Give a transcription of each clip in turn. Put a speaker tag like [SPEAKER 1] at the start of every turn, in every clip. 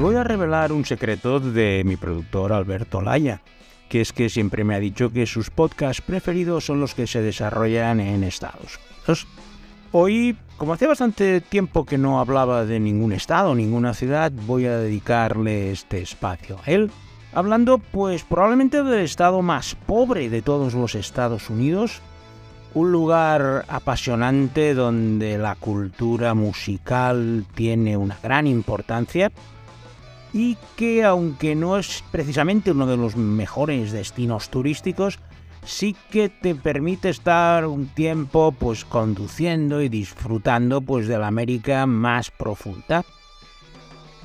[SPEAKER 1] os voy a revelar un secreto de mi productor Alberto Laya, que es que siempre me ha dicho que sus podcasts preferidos son los que se desarrollan en Estados Unidos. Hoy, como hace bastante tiempo que no hablaba de ningún estado, ninguna ciudad, voy a dedicarle este espacio a él, hablando pues probablemente del estado más pobre de todos los Estados Unidos, un lugar apasionante donde la cultura musical tiene una gran importancia y que aunque no es precisamente uno de los mejores destinos turísticos, sí que te permite estar un tiempo pues conduciendo y disfrutando pues de la América más profunda.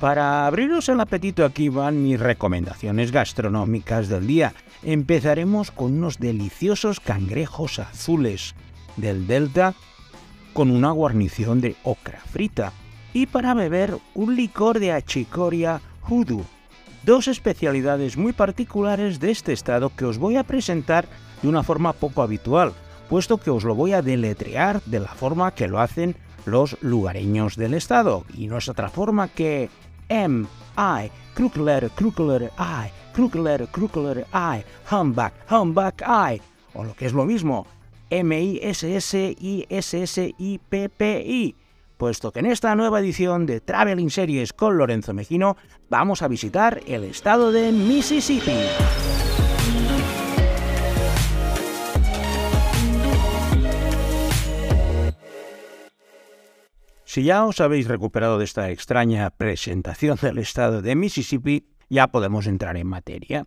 [SPEAKER 1] Para abriros el apetito aquí van mis recomendaciones gastronómicas del día. Empezaremos con unos deliciosos cangrejos azules del Delta con una guarnición de ocra frita y para beber un licor de achicoria hoodoo, dos especialidades muy particulares de este estado que os voy a presentar de una forma poco habitual, puesto que os lo voy a deletrear de la forma que lo hacen los lugareños del estado, y no es otra forma que M, I, crooked letter, I, crooked letter, I, humbug, humbug, I, o lo que es lo mismo, M-I-S-S-I-S-S-I-P-P-I, puesto que en esta nueva edición de Traveling Series con Lorenzo Mejino vamos a visitar el estado de Mississippi. Si ya os habéis recuperado de esta extraña presentación del estado de Mississippi, ya podemos entrar en materia.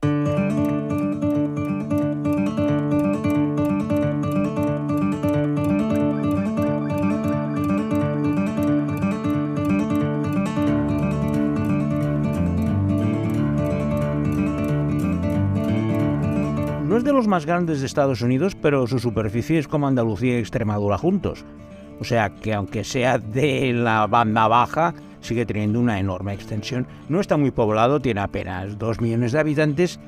[SPEAKER 1] Los más grandes de Estados Unidos, pero su superficie es como Andalucía y Extremadura juntos. O sea que aunque sea de la banda baja, sigue teniendo una enorme extensión. No está muy poblado, tiene apenas 2 millones de habitantes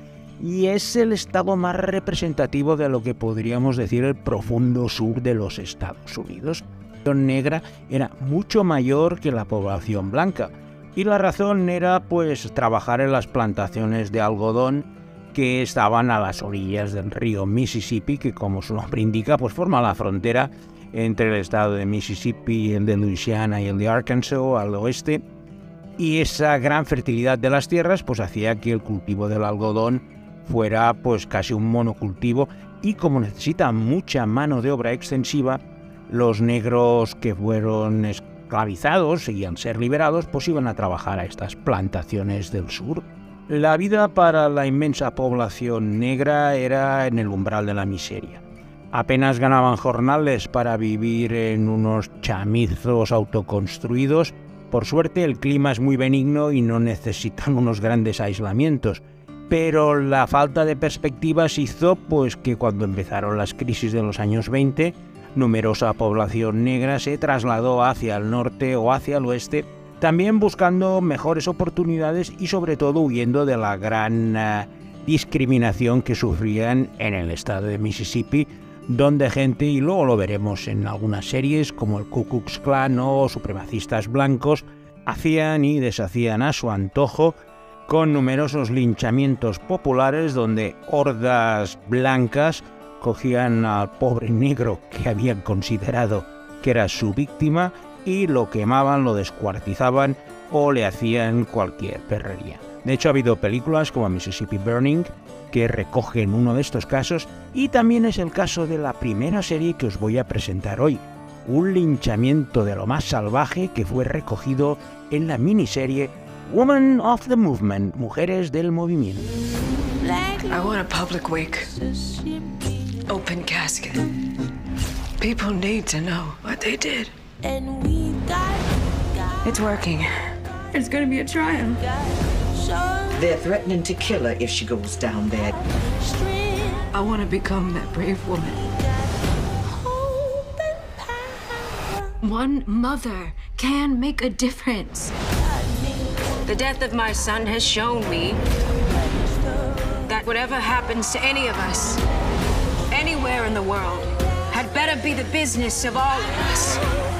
[SPEAKER 1] y es el estado más representativo de lo que podríamos decir el profundo sur de los Estados Unidos. La población negra era mucho mayor que la población blanca y la razón era pues trabajar en las plantaciones de algodón que estaban a las orillas del río Mississippi, que como su nombre indica, pues forma la frontera entre el estado de Mississippi, el de Louisiana y el de Arkansas al oeste, y esa gran fertilidad de las tierras pues hacía que el cultivo del algodón fuera pues casi un monocultivo y como necesita mucha mano de obra extensiva, los negros que fueron esclavizados y al ser liberados pues iban a trabajar a estas plantaciones del sur. La vida para la inmensa población negra era en el umbral de la miseria apenas ganaban jornales para vivir en unos chamizos autoconstruidos. Por suerte el clima es muy benigno y no necesitan unos grandes aislamientos. Pero la falta de perspectivas hizo pues que cuando empezaron las crisis de los años 20, numerosa población negra se trasladó hacia el norte o hacia el oeste, también buscando mejores oportunidades y sobre todo huyendo de la gran uh, discriminación que sufrían en el estado de Mississippi donde gente, y luego lo veremos en algunas series como el Ku Klux Klan o supremacistas blancos, hacían y deshacían a su antojo con numerosos linchamientos populares donde hordas blancas cogían al pobre negro que habían considerado que era su víctima y lo quemaban, lo descuartizaban o le hacían cualquier perrería. De hecho, ha habido películas como Mississippi Burning que recogen uno de estos casos y también es el caso de la primera serie que os voy a presentar hoy, un linchamiento de lo más salvaje que fue recogido en la miniserie Woman of the Movement, Mujeres del Movimiento.
[SPEAKER 2] I want a public wake. Open casket. People need to know what they did. It's working. It's gonna be a triumph.
[SPEAKER 3] They're threatening to kill her if she goes down there.
[SPEAKER 2] I want to become that brave woman. One mother can make a difference. The death of my son has shown me that whatever happens to any of us, anywhere in the world, had better be the business of all of us.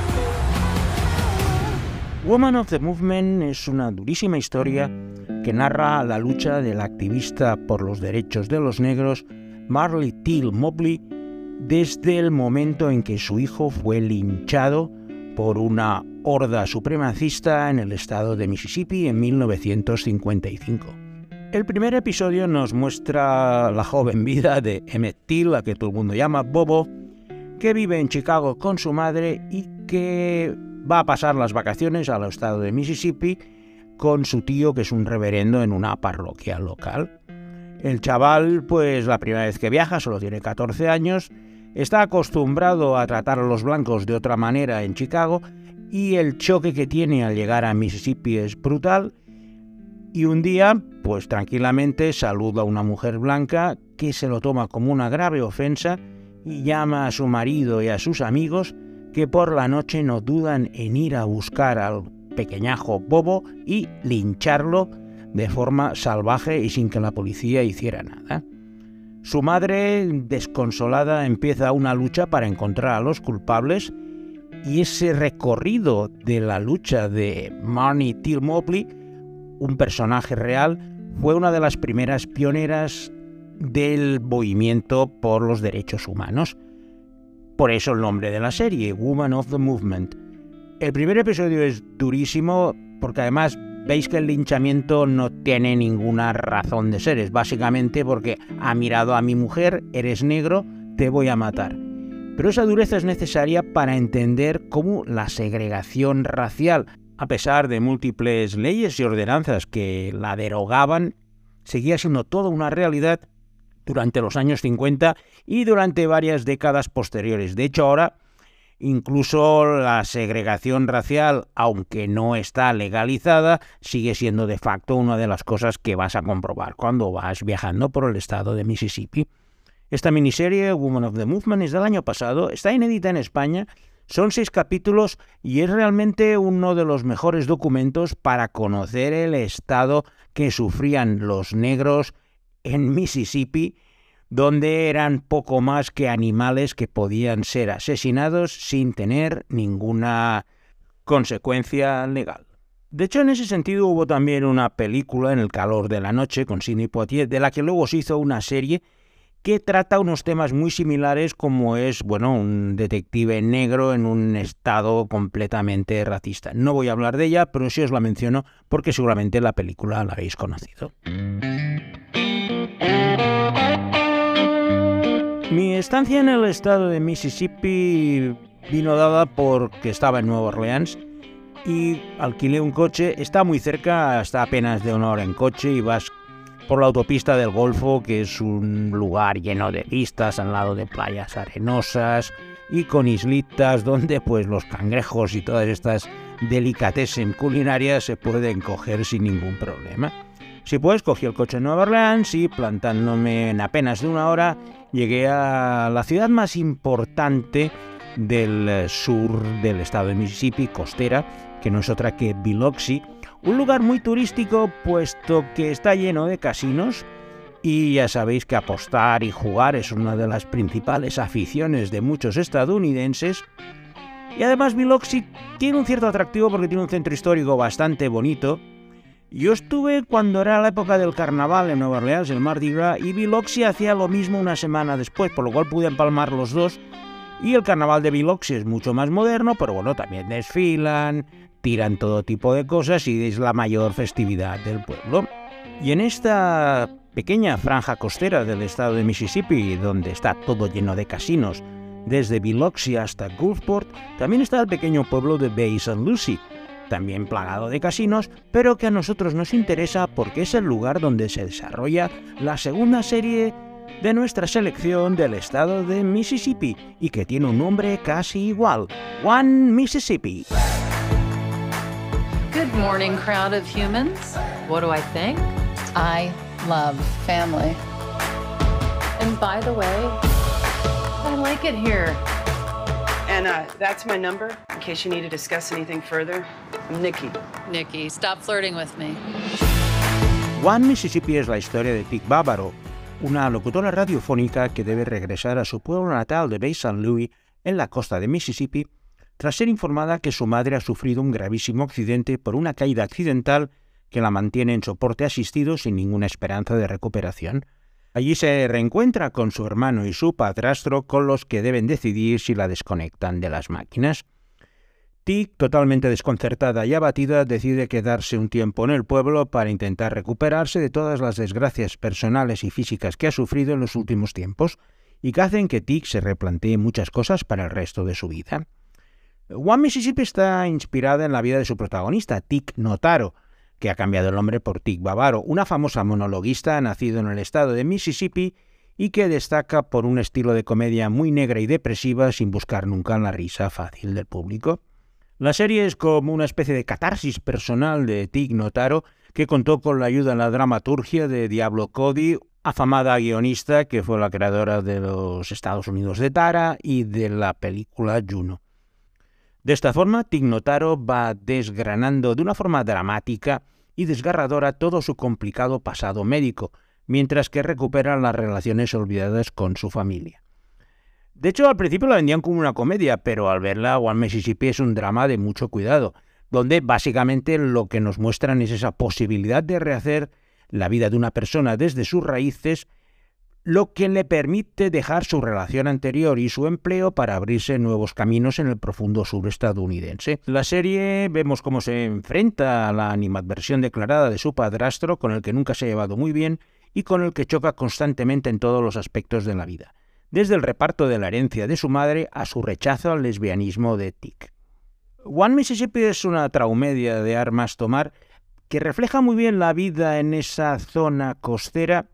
[SPEAKER 1] Woman of the Movement es una durísima historia que narra la lucha del activista por los derechos de los negros Marley Till Mobley desde el momento en que su hijo fue linchado por una horda supremacista en el estado de Mississippi en 1955. El primer episodio nos muestra la joven vida de Emmett Till, a que todo el mundo llama Bobo, que vive en Chicago con su madre y que va a pasar las vacaciones al estado de Mississippi con su tío, que es un reverendo en una parroquia local. El chaval, pues la primera vez que viaja, solo tiene 14 años, está acostumbrado a tratar a los blancos de otra manera en Chicago y el choque que tiene al llegar a Mississippi es brutal. Y un día, pues tranquilamente saluda a una mujer blanca que se lo toma como una grave ofensa y llama a su marido y a sus amigos que por la noche no dudan en ir a buscar al pequeñajo bobo y lincharlo de forma salvaje y sin que la policía hiciera nada. Su madre, desconsolada, empieza una lucha para encontrar a los culpables y ese recorrido de la lucha de Marnie Till Mobley, un personaje real, fue una de las primeras pioneras del movimiento por los derechos humanos. Por eso el nombre de la serie, Woman of the Movement. El primer episodio es durísimo porque además veis que el linchamiento no tiene ninguna razón de ser. Es básicamente porque ha mirado a mi mujer, eres negro, te voy a matar. Pero esa dureza es necesaria para entender cómo la segregación racial, a pesar de múltiples leyes y ordenanzas que la derogaban, seguía siendo toda una realidad durante los años 50 y durante varias décadas posteriores. De hecho, ahora incluso la segregación racial, aunque no está legalizada, sigue siendo de facto una de las cosas que vas a comprobar cuando vas viajando por el estado de Mississippi. Esta miniserie, Woman of the Movement, es del año pasado, está inédita en España, son seis capítulos y es realmente uno de los mejores documentos para conocer el estado que sufrían los negros en Mississippi, donde eran poco más que animales que podían ser asesinados sin tener ninguna consecuencia legal. De hecho, en ese sentido hubo también una película, En el calor de la noche, con Sidney Poitier, de la que luego se hizo una serie que trata unos temas muy similares como es, bueno, un detective negro en un estado completamente racista. No voy a hablar de ella, pero sí os la menciono porque seguramente la película la habéis conocido. Mi estancia en el estado de Mississippi vino dada porque estaba en Nueva Orleans y alquilé un coche. Está muy cerca, está apenas de una hora en coche y vas por la autopista del Golfo, que es un lugar lleno de vistas al lado de playas arenosas y con islitas donde pues los cangrejos y todas estas delicatessen culinarias se pueden coger sin ningún problema. Si puedes, cogí el coche en Nueva Orleans y plantándome en apenas de una hora llegué a la ciudad más importante del sur del estado de Mississippi, costera, que no es otra que Biloxi, un lugar muy turístico puesto que está lleno de casinos y ya sabéis que apostar y jugar es una de las principales aficiones de muchos estadounidenses. Y además Biloxi tiene un cierto atractivo porque tiene un centro histórico bastante bonito. Yo estuve cuando era la época del carnaval en Nueva Orleans, el Mardi Gras, y Biloxi hacía lo mismo una semana después, por lo cual pude empalmar los dos. Y el carnaval de Biloxi es mucho más moderno, pero bueno, también desfilan, tiran todo tipo de cosas y es la mayor festividad del pueblo. Y en esta pequeña franja costera del estado de Mississippi, donde está todo lleno de casinos, desde Biloxi hasta Gulfport, también está el pequeño pueblo de Bay St. Lucie, también plagado de casinos, pero que a nosotros nos interesa porque es el lugar donde se desarrolla la segunda serie de nuestra selección del estado de Mississippi y que tiene un nombre casi igual, One Mississippi.
[SPEAKER 4] Good morning, crowd of humans. What do I think?
[SPEAKER 5] I love family.
[SPEAKER 4] And by the way, I like it here.
[SPEAKER 6] And uh, that's my number in case you need to discuss anything further. I'm Nikki.
[SPEAKER 4] Nikki, stop flirting with me.
[SPEAKER 1] One Mississippi es la historia de Pig Bávaro, una locutora radiofónica que debe regresar a su pueblo natal de Bay St. Louis en la costa de Mississippi tras ser informada que su madre ha sufrido un gravísimo accidente por una caída accidental que la mantiene en soporte asistido sin ninguna esperanza de recuperación. Allí se reencuentra con su hermano y su padrastro con los que deben decidir si la desconectan de las máquinas. Tig, totalmente desconcertada y abatida, decide quedarse un tiempo en el pueblo para intentar recuperarse de todas las desgracias personales y físicas que ha sufrido en los últimos tiempos y que hacen que Tig se replantee muchas cosas para el resto de su vida. One Mississippi está inspirada en la vida de su protagonista, Tic Notaro, que ha cambiado el nombre por Tic Bavaro, una famosa monologuista nacido en el estado de Mississippi y que destaca por un estilo de comedia muy negra y depresiva sin buscar nunca la risa fácil del público. La serie es como una especie de catarsis personal de Tic Notaro, que contó con la ayuda en la dramaturgia de Diablo Cody, afamada guionista que fue la creadora de los Estados Unidos de Tara y de la película Juno. De esta forma, Tignotaro va desgranando de una forma dramática y desgarradora todo su complicado pasado médico, mientras que recupera las relaciones olvidadas con su familia. De hecho, al principio la vendían como una comedia, pero al verla, One Mississippi es un drama de mucho cuidado, donde básicamente lo que nos muestran es esa posibilidad de rehacer la vida de una persona desde sus raíces lo que le permite dejar su relación anterior y su empleo para abrirse nuevos caminos en el profundo sur estadounidense. La serie vemos cómo se enfrenta a la animadversión declarada de su padrastro, con el que nunca se ha llevado muy bien y con el que choca constantemente en todos los aspectos de la vida, desde el reparto de la herencia de su madre a su rechazo al lesbianismo de Tick. One Mississippi es una traumedia de armas tomar que refleja muy bien la vida en esa zona costera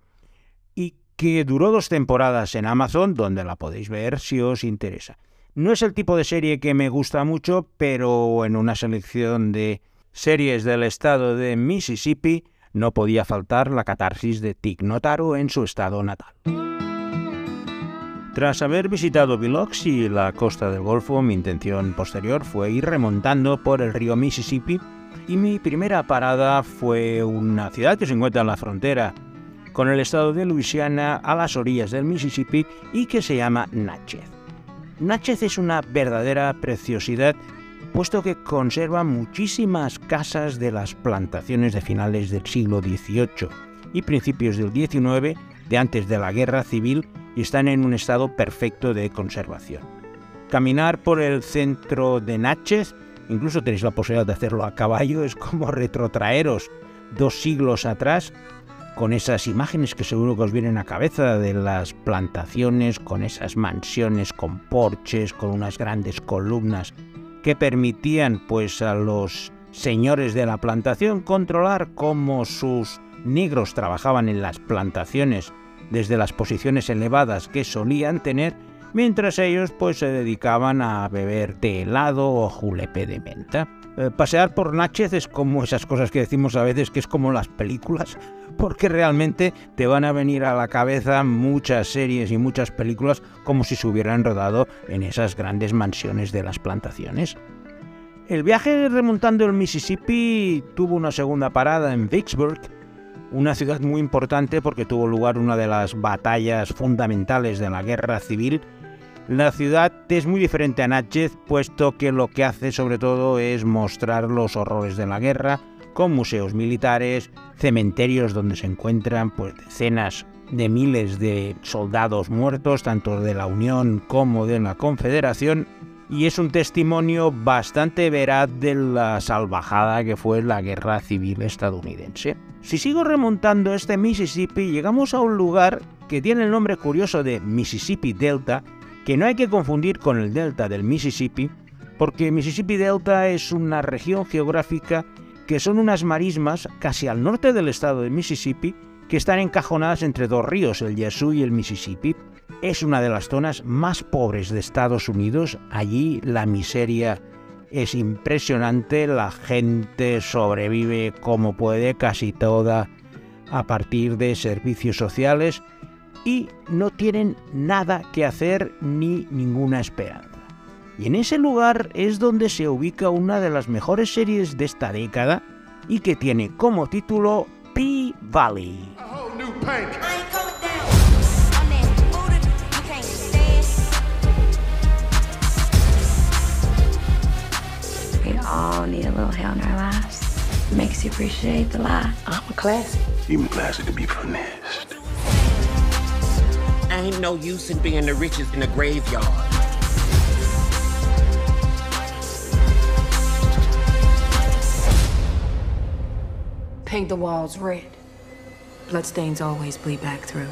[SPEAKER 1] que duró dos temporadas en Amazon, donde la podéis ver si os interesa. No es el tipo de serie que me gusta mucho, pero en una selección de series del estado de Mississippi no podía faltar la catarsis de Tig Notaro en su estado natal. Tras haber visitado Biloxi y la costa del Golfo, mi intención posterior fue ir remontando por el río Mississippi y mi primera parada fue una ciudad que se encuentra en la frontera con el estado de Luisiana a las orillas del Mississippi y que se llama Natchez. Natchez es una verdadera preciosidad puesto que conserva muchísimas casas de las plantaciones de finales del siglo XVIII y principios del XIX de antes de la guerra civil y están en un estado perfecto de conservación. Caminar por el centro de Natchez, incluso tenéis la posibilidad de hacerlo a caballo, es como retrotraeros dos siglos atrás con esas imágenes que seguro que os vienen a cabeza de las plantaciones, con esas mansiones con porches, con unas grandes columnas que permitían pues a los señores de la plantación controlar cómo sus negros trabajaban en las plantaciones desde las posiciones elevadas que solían tener, mientras ellos pues se dedicaban a beber té helado o julepe de menta. Eh, pasear por Natchez es como esas cosas que decimos a veces que es como las películas, porque realmente te van a venir a la cabeza muchas series y muchas películas como si se hubieran rodado en esas grandes mansiones de las plantaciones. El viaje remontando el Mississippi tuvo una segunda parada en Vicksburg, una ciudad muy importante porque tuvo lugar una de las batallas fundamentales de la guerra civil. La ciudad es muy diferente a Natchez, puesto que lo que hace sobre todo es mostrar los horrores de la guerra, con museos militares, cementerios donde se encuentran pues, decenas de miles de soldados muertos, tanto de la Unión como de la Confederación, y es un testimonio bastante veraz de la salvajada que fue la guerra civil estadounidense. Si sigo remontando este Mississippi, llegamos a un lugar que tiene el nombre curioso de Mississippi Delta, que no hay que confundir con el delta del Mississippi, porque Mississippi Delta es una región geográfica que son unas marismas casi al norte del estado de Mississippi que están encajonadas entre dos ríos, el Yazoo y el Mississippi. Es una de las zonas más pobres de Estados Unidos. Allí la miseria es impresionante, la gente sobrevive como puede, casi toda a partir de servicios sociales y no tienen nada que hacer ni ninguna esperanza. Y en ese lugar es donde se ubica una de las mejores series de esta década y que tiene como título P-Valley.
[SPEAKER 2] all need a little hell in our lives. Makes you appreciate the life.
[SPEAKER 7] I'm a classy.
[SPEAKER 8] Even classy to be
[SPEAKER 7] Ain't no use in being the richest in the graveyard.
[SPEAKER 2] Paint the walls red. Bloodstains always bleed back through.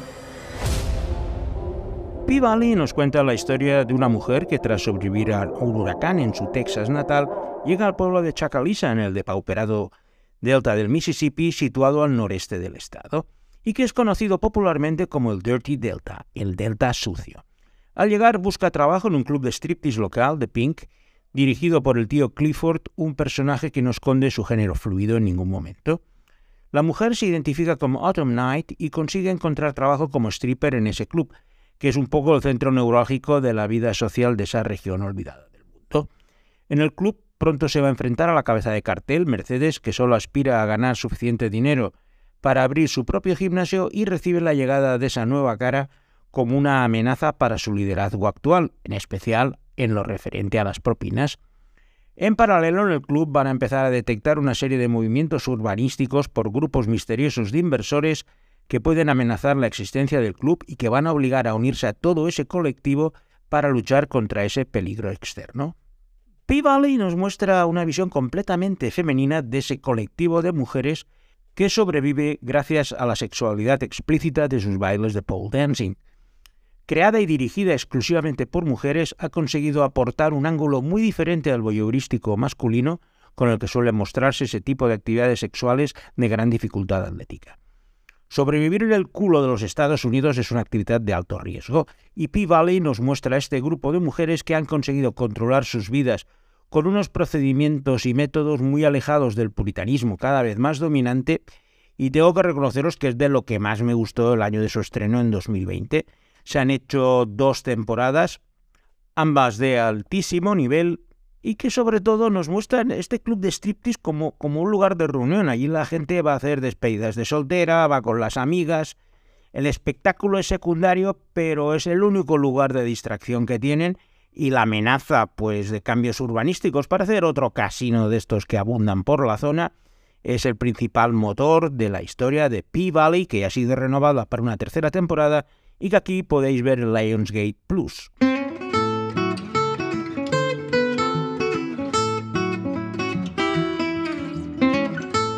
[SPEAKER 1] P. Valley nos cuenta la historia de una mujer que tras sobrevivir a un huracán en su Texas natal, llega al pueblo de Chacalisa en el depauperado delta del Mississippi situado al noreste del estado, y que es conocido popularmente como el Dirty Delta, el Delta sucio. Al llegar busca trabajo en un club de striptease local de Pink, dirigido por el tío Clifford, un personaje que no esconde su género fluido en ningún momento. La mujer se identifica como Autumn Night y consigue encontrar trabajo como stripper en ese club, que es un poco el centro neurálgico de la vida social de esa región olvidada del mundo. En el club pronto se va a enfrentar a la cabeza de cartel, Mercedes, que solo aspira a ganar suficiente dinero para abrir su propio gimnasio y recibe la llegada de esa nueva cara como una amenaza para su liderazgo actual, en especial en lo referente a las propinas. En paralelo, en el club van a empezar a detectar una serie de movimientos urbanísticos por grupos misteriosos de inversores que pueden amenazar la existencia del club y que van a obligar a unirse a todo ese colectivo para luchar contra ese peligro externo. P-Valley nos muestra una visión completamente femenina de ese colectivo de mujeres que sobrevive gracias a la sexualidad explícita de sus bailes de pole dancing. Creada y dirigida exclusivamente por mujeres, ha conseguido aportar un ángulo muy diferente al voyeurístico masculino con el que suele mostrarse ese tipo de actividades sexuales de gran dificultad atlética. Sobrevivir en el culo de los Estados Unidos es una actividad de alto riesgo, y P-Valley nos muestra a este grupo de mujeres que han conseguido controlar sus vidas con unos procedimientos y métodos muy alejados del puritanismo cada vez más dominante, y tengo que reconoceros que es de lo que más me gustó el año de su estreno en 2020. Se han hecho dos temporadas, ambas de altísimo nivel, y que sobre todo nos muestran este club de striptease como, como un lugar de reunión. Allí la gente va a hacer despedidas de soltera, va con las amigas. El espectáculo es secundario, pero es el único lugar de distracción que tienen y la amenaza pues de cambios urbanísticos para hacer otro casino de estos que abundan por la zona es el principal motor de la historia de P-Valley que ha sido renovada para una tercera temporada y que aquí podéis ver en Lionsgate Plus.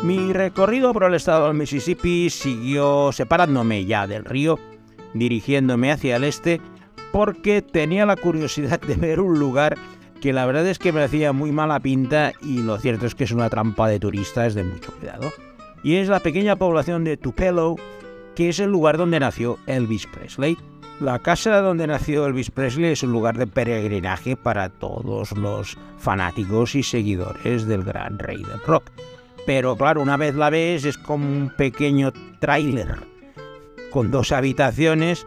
[SPEAKER 1] Mi recorrido por el estado del Mississippi siguió separándome ya del río, dirigiéndome hacia el este, porque tenía la curiosidad de ver un lugar que la verdad es que me hacía muy mala pinta y lo cierto es que es una trampa de turistas de mucho cuidado. Y es la pequeña población de Tupelo, que es el lugar donde nació Elvis Presley. La casa donde nació Elvis Presley es un lugar de peregrinaje para todos los fanáticos y seguidores del gran rey del rock pero claro, una vez la ves es como un pequeño tráiler con dos habitaciones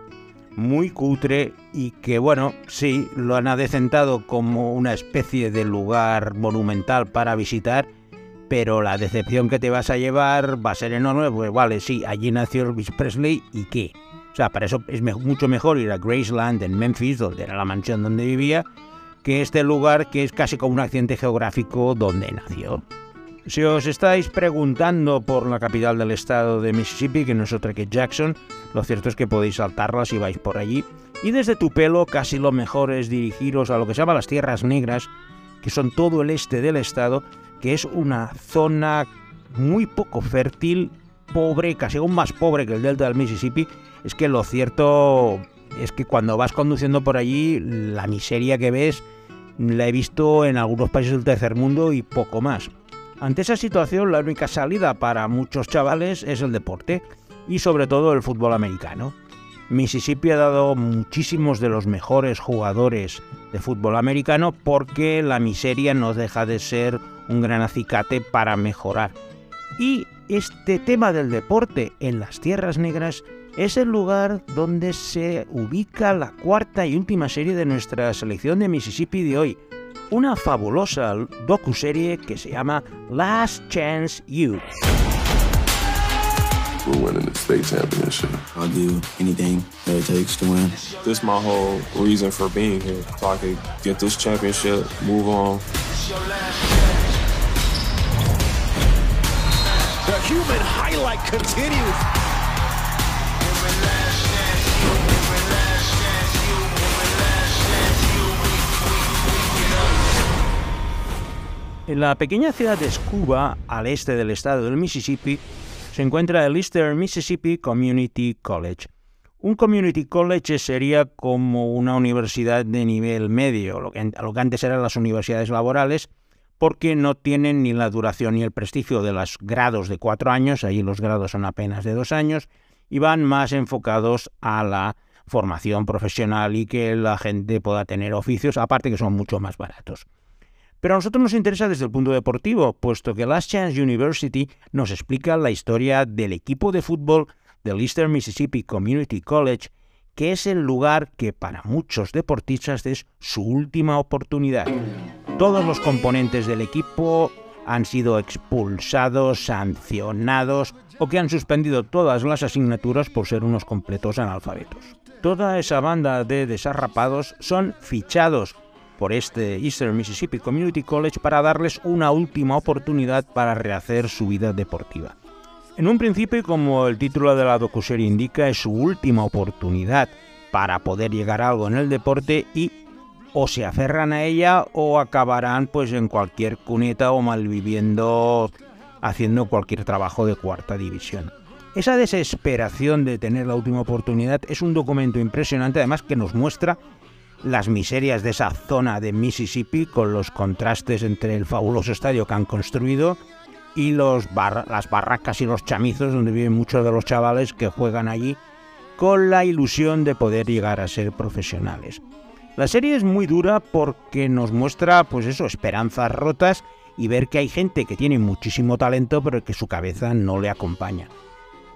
[SPEAKER 1] muy cutre y que bueno, sí, lo han adecentado como una especie de lugar monumental para visitar, pero la decepción que te vas a llevar va a ser enorme, pues vale, sí, allí nació Elvis Presley y qué. O sea, para eso es mucho mejor ir a Graceland en Memphis, donde era la mansión donde vivía, que este lugar que es casi como un accidente geográfico donde nació. Si os estáis preguntando por la capital del estado de Mississippi, que no es otra que Jackson, lo cierto es que podéis saltarla si vais por allí. Y desde Tupelo casi lo mejor es dirigiros a lo que se llama las Tierras Negras, que son todo el este del estado, que es una zona muy poco fértil, pobre, casi aún más pobre que el delta del Mississippi. Es que lo cierto es que cuando vas conduciendo por allí, la miseria que ves la he visto en algunos países del tercer mundo y poco más. Ante esa situación, la única salida para muchos chavales es el deporte y sobre todo el fútbol americano. Mississippi ha dado muchísimos de los mejores jugadores de fútbol americano porque la miseria no deja de ser un gran acicate para mejorar. Y este tema del deporte en las tierras negras es el lugar donde se ubica la cuarta y última serie de nuestra selección de Mississippi de hoy, una fabulosa docuserie que se llama Last Chance You.
[SPEAKER 8] We're winning the state championship.
[SPEAKER 9] I'll do anything that it takes to win.
[SPEAKER 10] This is my whole reason for being here. So I could get this championship, move on. The human highlight continues.
[SPEAKER 1] En la pequeña ciudad de Scuba, al este del estado del Mississippi, se encuentra el Eastern Mississippi Community College. Un community college sería como una universidad de nivel medio, lo que, lo que antes eran las universidades laborales, porque no tienen ni la duración ni el prestigio de los grados de cuatro años, ahí los grados son apenas de dos años, y van más enfocados a la formación profesional y que la gente pueda tener oficios, aparte que son mucho más baratos. Pero a nosotros nos interesa desde el punto deportivo, puesto que Last Chance University nos explica la historia del equipo de fútbol del Eastern Mississippi Community College, que es el lugar que para muchos deportistas es su última oportunidad. Todos los componentes del equipo han sido expulsados, sancionados o que han suspendido todas las asignaturas por ser unos completos analfabetos. Toda esa banda de desarrapados son fichados por este Eastern Mississippi Community College para darles una última oportunidad para rehacer su vida deportiva. En un principio, como el título de la docuserie indica, es su última oportunidad para poder llegar a algo en el deporte y o se aferran a ella o acabarán pues en cualquier cuneta o malviviendo haciendo cualquier trabajo de cuarta división. Esa desesperación de tener la última oportunidad es un documento impresionante además que nos muestra las miserias de esa zona de Mississippi con los contrastes entre el fabuloso estadio que han construido y los las barracas y los chamizos donde viven muchos de los chavales que juegan allí con la ilusión de poder llegar a ser profesionales. La serie es muy dura porque nos muestra pues eso, esperanzas rotas y ver que hay gente que tiene muchísimo talento pero que su cabeza no le acompaña.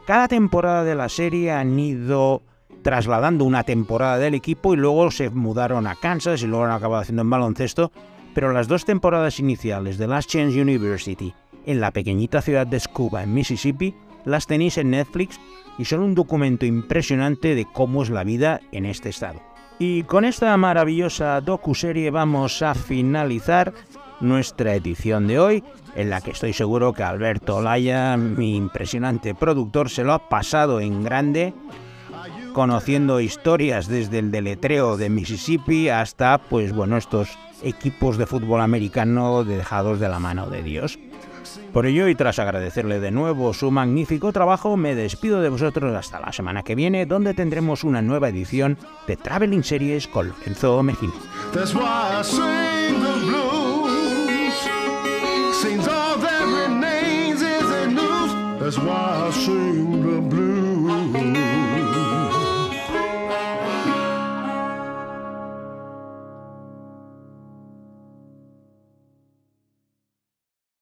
[SPEAKER 1] Cada temporada de la serie han ido trasladando una temporada del equipo y luego se mudaron a Kansas y luego han acabado haciendo en baloncesto, pero las dos temporadas iniciales de Last Chance University en la pequeñita ciudad de Scuba, en Mississippi, las tenéis en Netflix y son un documento impresionante de cómo es la vida en este estado. Y con esta maravillosa docuserie vamos a finalizar nuestra edición de hoy, en la que estoy seguro que Alberto Laya, mi impresionante productor, se lo ha pasado en grande conociendo historias desde el deletreo de Mississippi hasta, pues bueno, estos equipos de fútbol americano dejados de la mano de Dios. Por ello, y tras agradecerle de nuevo su magnífico trabajo, me despido de vosotros hasta la semana que viene, donde tendremos una nueva edición de Traveling Series con Lorenzo Mejino.